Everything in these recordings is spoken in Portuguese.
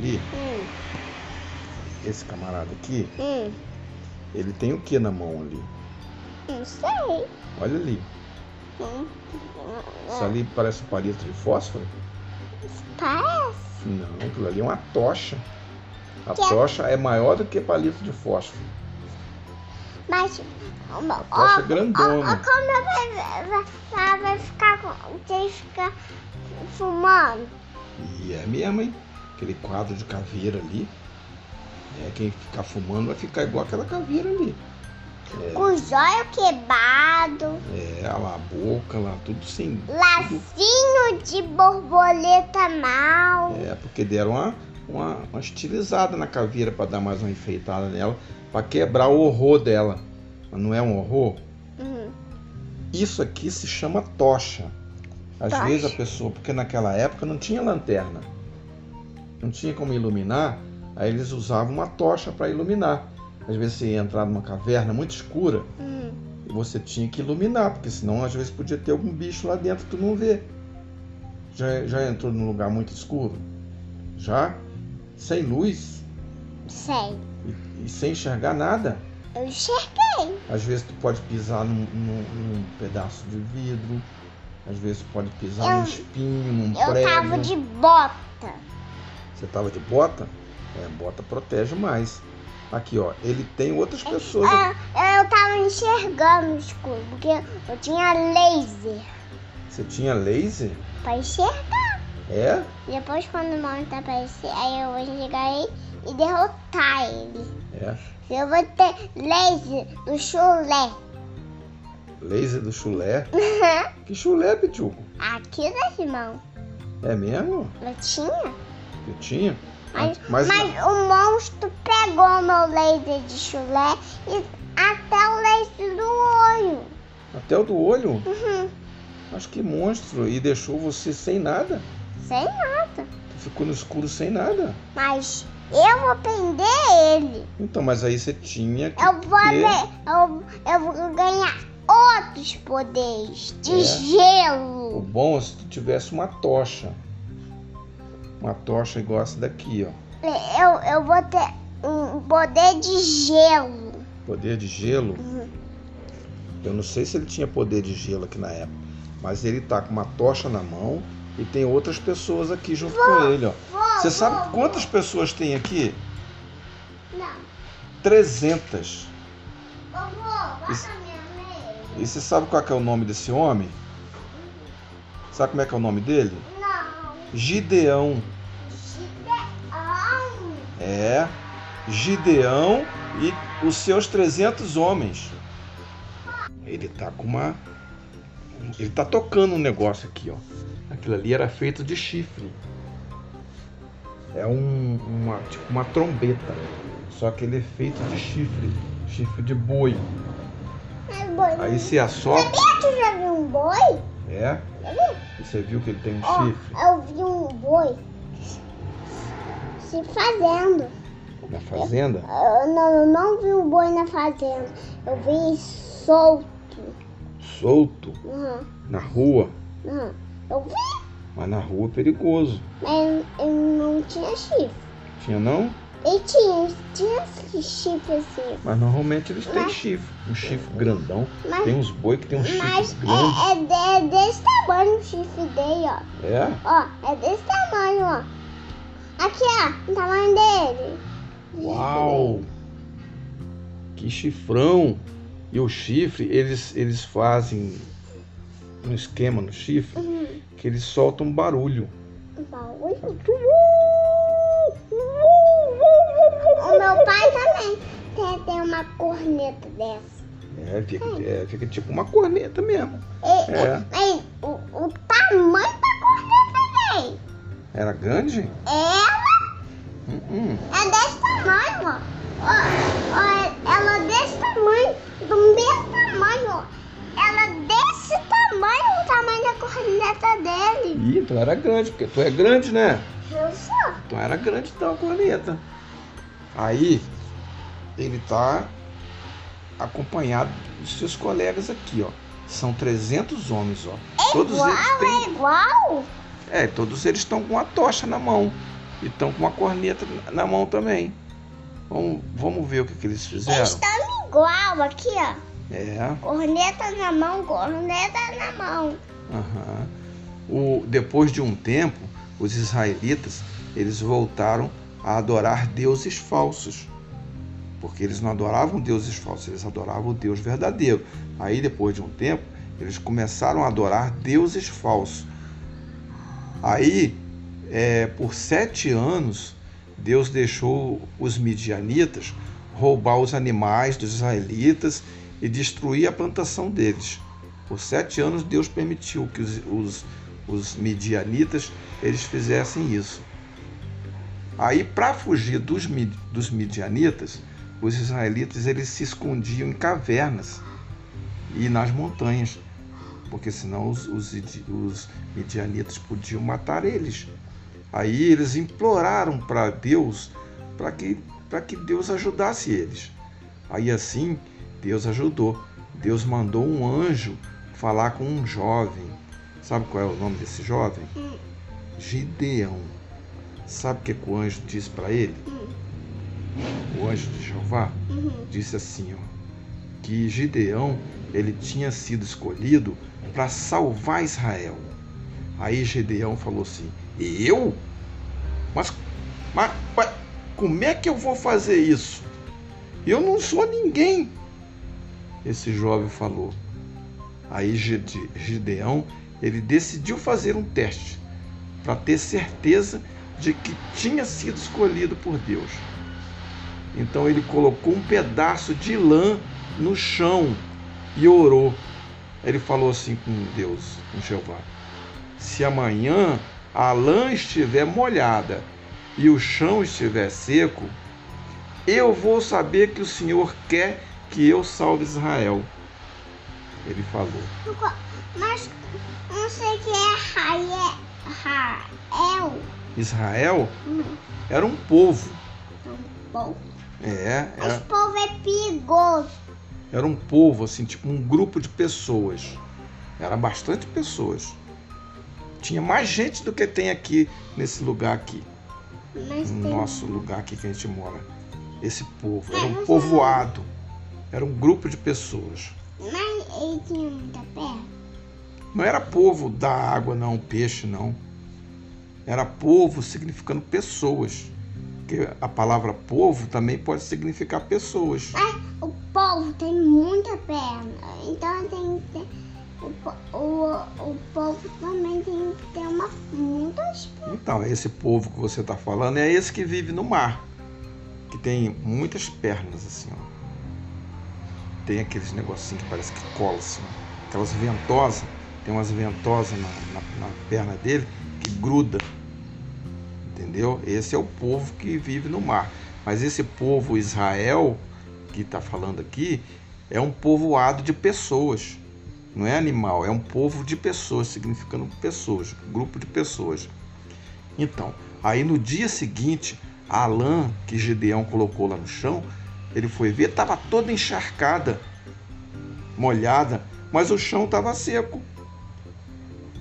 ali, Hum, esse camarada aqui, hum, ele tem o que na mão ali? não sei. Olha ali. Hum, Isso ali parece um palito de fósforo? Parece. Não, aquilo ali é uma tocha. A Que é- tocha é maior do que palito de fósforo. Mas. A ó, tocha é ó, grandona. ó, como vai, vai, vai, vai ficar com. Tem que ficar fumando. E é mesmo, hein? Aquele quadro de caveira ali. É, quem ficar fumando vai ficar igual aquela caveira ali. Com os olhos quebrados. É, lá a boca, lá tudo sem. tudo- Lacinho de borboleta mal. É, porque deram uma, uma, uma estilizada na caveira para dar mais uma enfeitada nela, para quebrar o horror dela. Mas não é um horror? Hum, Isso aqui se chama tocha. Às Tocha. vezes a pessoa, porque naquela época não tinha lanterna, não tinha como iluminar, aí eles usavam uma tocha para iluminar. Às vezes você ia entrar numa caverna muito escura hum. e você tinha que iluminar, porque senão às vezes podia ter algum bicho lá dentro que tu não vê. Já, já entrou num lugar muito escuro? Já? Sem luz Sei. e, e sem enxergar nada? Eu enxerguei. Às vezes tu pode pisar num, num- num pedaço de vidro, às vezes tu pode pisar Eu- num espinho, num Eu prego. tava de bota. Você tava de bota? É, bota protege mais. Aqui, ó, ele tem outras pessoas. Ah, eu tava enxergando escuro, porque eu tinha laser Você tinha laser? pra enxergar. É? Depois, quando o monstro aparecer, aí eu vou enxergar ele e derrotar ele. É. Eu vou ter laser do chulé. Laser do chulé. Que chulé, Pituco? Aqui das mãos. É mesmo? Eu tinha. Que tinha? Mas, Mas, mas o monstro pegou meu laser de chulé e até o laser do olho. até o do olho? Uhum. Acho que monstro. E deixou você sem nada. Sem nada. Tu ficou no escuro sem nada. Mas eu vou prender ele. Então, mas aí você tinha que Eu vou, ter... eu, eu vou ganhar outros poderes de É? O gelo. bom é se tu tivesse uma tocha. Uma tocha igual essa daqui, ó. Eu, eu vou ter um poder de gelo. Poder de gelo. Uhum. Eu não sei se ele tinha poder de gelo aqui na época. Mas ele tá com uma tocha na mão e tem outras pessoas aqui junto com ele, ó. Vou, Você sabe vou, quantas pessoas tem aqui? Não. 300. Vovô, bota Isso- minha meia. E você sabe qual que é o nome desse homem? Sabe como é que é o nome dele? Gideão. Gideão. É, Gideão e os seus 300 homens. Ele tá com uma. Ele tá tocando um negócio aqui, ó. Aquilo ali era feito de chifre. É um, uma, tipo uma trombeta. Só que ele é feito de chifre. Chifre de boi. É boi. Aí se assopra. Sabia que eu já vi um boi? É? Você viu que ele tem um Ó, chifre eu vi um boi se fazendo. na fazenda? Eu não, eu não vi um boi na fazenda. Eu vi solto. Solto, Uhum, na rua. uhum. Eu vi, Mas na rua é perigoso. mas ele não tinha chifre. Tinha não? Ele tinha, tinha chifre assim. Mas normalmente eles têm Mas- chifre. Um chifre grandão. Mas, Tem uns boi que tem um chifre mas grande. é, é, é desse tamanho o chifre dele, ó. É? Ó, é desse tamanho, ó. Aqui, ó, o tamanho dele. Uau! Que chifrão! E o chifre, eles, eles fazem um esquema no chifre Uhum. que eles soltam um barulho. Um bagulho. O meu pai também tem, tem uma corneta dessa. É fica, é, fica tipo uma corneta mesmo. E, É. e- o, o tamanho da corneta dele. Era grande? Ela Hum, hum. é desse tamanho, ó. Ó, ó, Ela é desse tamanho, do mesmo tamanho, ó. Ela é desse tamanho, o tamanho da corneta dele. Ih, então era grande, porque tu é grande, né? Eu sou. Então era grande então a corneta. Aí ele tá acompanhado dos seus colegas aqui, ó. São 300 homens, ó. todos igual, eles é têm, igual? é, todos eles estão com a tocha na mão. e estão com uma corneta na mão também. Vamos, vamos ver o que, que eles fizeram. Eles estão igual aqui, ó. É. Corneta na mão, corneta na mão. Aham. O, depois de um tempo, os israelitas eles voltaram a adorar deuses falsos. Porque eles não adoravam deuses falsos, eles adoravam o Deus verdadeiro. Aí, depois de um tempo, eles começaram a adorar deuses falsos. Aí, é, por sete anos, Deus deixou os midianitas roubar os animais dos israelitas e destruir a plantação deles. Por sete anos, Deus permitiu que os, os, os midianitas eles fizessem isso. Aí, para fugir dos, dos midianitas, os israelitas eles se escondiam em cavernas e nas montanhas, porque senão os, os, os midianitas podiam matar eles. Aí eles imploraram para Deus para que, que Deus ajudasse eles. Aí assim Deus ajudou. Deus mandou um anjo falar com um jovem. Sabe qual é o nome desse jovem? Hum. Gideão. Sabe o que, que o anjo disse para ele? Hum. O anjo de Jeová uhum. disse assim, ó, que Gideão ele tinha sido escolhido para salvar Israel. Aí Gideão falou assim: Eu? Mas, mas, mas como é que eu vou fazer isso? Eu não sou ninguém. Esse jovem falou. Aí Gideão ele decidiu fazer um teste para ter certeza de que tinha sido escolhido por Deus. Então ele colocou um pedaço de lã no chão e orou. Ele falou assim com Deus, com Jeová: Se amanhã a lã estiver molhada e o chão estiver seco, eu vou saber que o Senhor quer que eu salve Israel. Ele falou. Mas não sei que é Israel. Israel era um povo. Um povo? É. Era... Esse povo é perigoso. Era um povo, assim, tipo um grupo de pessoas. Era bastante pessoas. Tinha mais gente do que tem aqui nesse lugar aqui. Mas no tem... nosso lugar aqui que a gente mora. Esse povo. Era um povoado. Era um grupo de pessoas. Mas ele tinha muita perna? Não era povo da água, não, peixe, não. Era povo significando pessoas. Porque a palavra povo também pode significar pessoas. Mas o povo tem muita perna. Então tem que ter. O, o, o povo também tem que ter uma, muitas pernas. Então, esse povo que você está falando é esse que vive no mar. Que tem muitas pernas, assim, ó. Tem aqueles negocinhos que parece que cola, assim, aquelas ventosas. Tem umas ventosas na, na, na perna dele gruda entendeu? Esse é o povo que vive no mar. Mas esse povo Israel, que está falando aqui, é um povoado de pessoas. Não é animal, é um povo de pessoas, significando pessoas, grupo de pessoas. Então, aí no dia seguinte, a lã que Gedeão colocou lá no chão, ele foi ver, estava toda encharcada, molhada, mas o chão estava seco.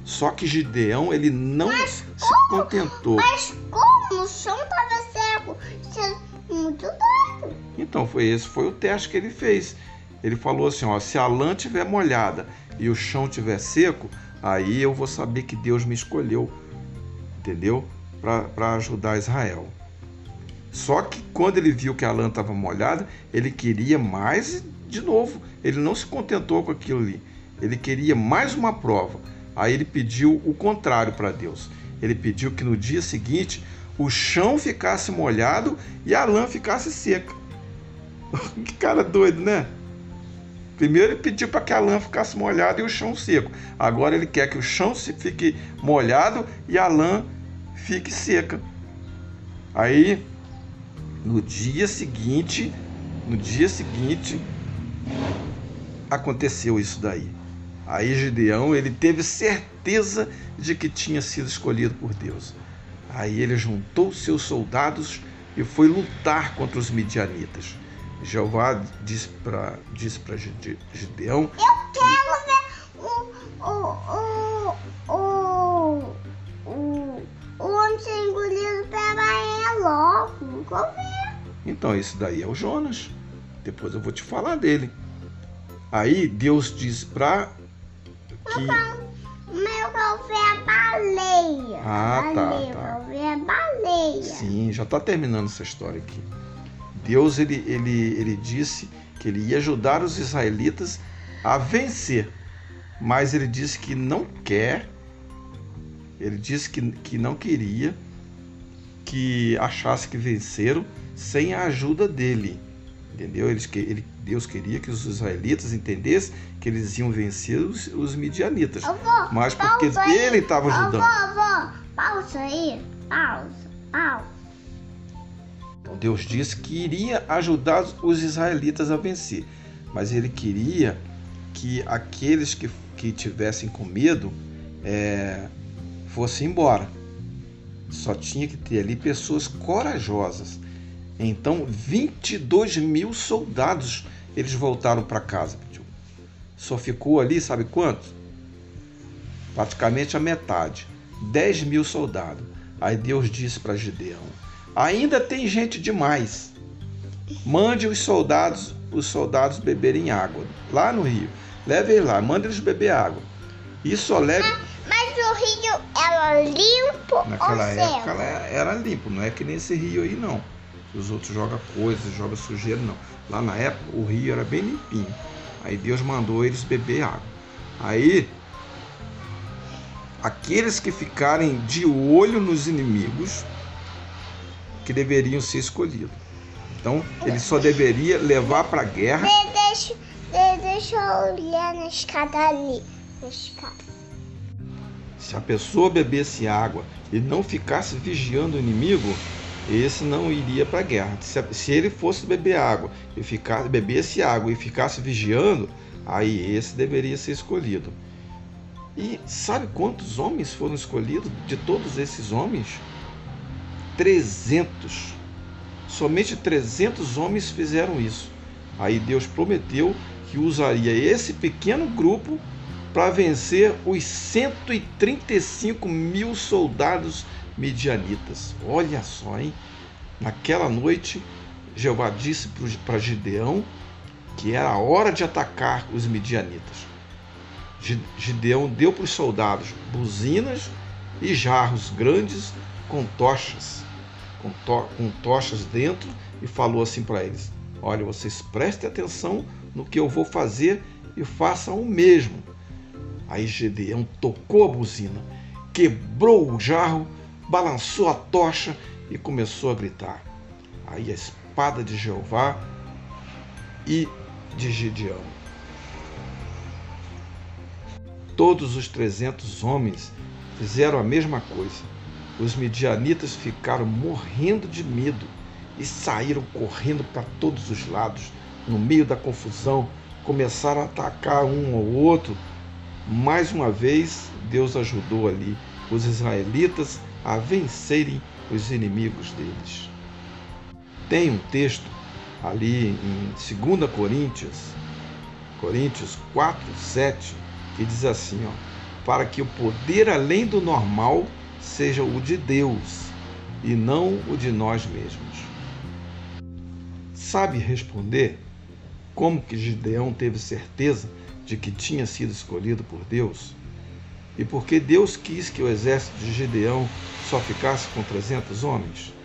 Só que Gideão, ele não mas se como? contentou. Mas como? O chão estava seco. Isso é muito doido. Então, foi esse foi o teste que ele fez. Ele falou assim, ó, se a lã estiver molhada e o chão estiver seco, aí eu vou saber que Deus me escolheu, entendeu? Para ajudar Israel. Só que quando ele viu que a lã estava molhada, ele queria mais de novo. Ele não se contentou com aquilo ali. Ele queria mais uma prova. Aí ele pediu o contrário para Deus. Ele pediu que no dia seguinte o chão ficasse molhado e a lã ficasse seca. que cara doido, né? Primeiro ele pediu para que a lã ficasse molhada e o chão seco. Agora ele quer que o chão fique molhado e a lã fique seca. Aí no dia seguinte, no dia seguinte aconteceu isso daí. Aí Gideão ele teve certeza de que tinha sido escolhido por Deus. Aí ele juntou seus soldados e foi lutar contra os midianitas. Jeová disse para disse Gideão: Eu quero ver o, o, o, o, o, o homem ser engolido pela governo. Então, esse daí é o Jonas. Depois eu vou te falar dele. Aí Deus diz para que. Meu golfe é baleia. Ah, tá, baleia, tá. golfe é baleia. Sim, já está terminando essa história aqui. Deus ele, ele, ele disse que ele ia ajudar os israelitas a vencer, mas ele disse que não quer, ele disse que, que não queria que achasse que venceram sem a ajuda dele. Entendeu? Eles, ele, Deus queria que os israelitas entendessem que eles iam vencer os, os midianitas. Vou, Mas porque ele estava ajudando. Eu vou. Pausa aí. Pausa, pausa. Então Deus disse que iria ajudar os israelitas a vencer, mas ele queria que aqueles que, que tivessem com medo é, fossem embora. Só tinha que ter ali pessoas corajosas. Então, 22 mil soldados eles voltaram para casa. Só ficou ali, sabe quantos? Praticamente a metade. 10 mil soldados. Aí Deus disse para Gideão: Ainda tem gente demais. Mande os soldados, os soldados beberem água lá no rio. Leve eles lá, mande eles beber água. E só leve. Mas o rio era limpo Naquela época era limpo, não é que nem esse rio aí não. Os outros jogam coisas, jogam sujeira, não. Lá na época o rio era bem limpinho. Aí Deus mandou eles beber água. Aí aqueles que ficarem de olho nos inimigos que deveriam ser escolhidos. Então ele só deveria levar para a guerra. De- Deixa, de- deixa eu olhar na escada ali. Na escada. Se a pessoa bebesse água e não ficasse vigiando o inimigo, esse não iria para a guerra. Se, se ele fosse beber água e ficar, bebesse água e ficasse vigiando, aí esse deveria ser escolhido. E sabe quantos homens foram escolhidos de todos esses homens? 300. Somente 300 homens fizeram isso. Aí Deus prometeu que usaria esse pequeno grupo para vencer os 135 mil soldados midianitas. Olha só, hein? Naquela noite, Jeová disse para Gideão que era a hora de atacar os midianitas. Gi- Gideão deu para os soldados buzinas e jarros grandes com tochas, com, to- com tochas dentro, e falou assim para eles: Olha, vocês prestem atenção no que eu vou fazer e façam o mesmo. Aí Gedeão tocou a buzina, quebrou o jarro, balançou a tocha e começou a gritar. Aí a espada de Jeová e de Gedeão. Todos os trezentos homens fizeram a mesma coisa. Os midianitas ficaram morrendo de medo e saíram correndo para todos os lados. No meio da confusão, começaram a atacar um ao outro. Mais uma vez, Deus ajudou ali os israelitas a vencerem os inimigos deles. Tem um texto ali em 2 Coríntios, Coríntios 4, 7, que diz assim, ó, para que o poder além do normal seja o de Deus e não o de nós mesmos. Sabe responder como que Gideão teve certeza de que tinha sido escolhido por Deus? E por que Deus quis que o exército de Gideão só ficasse com 300 homens?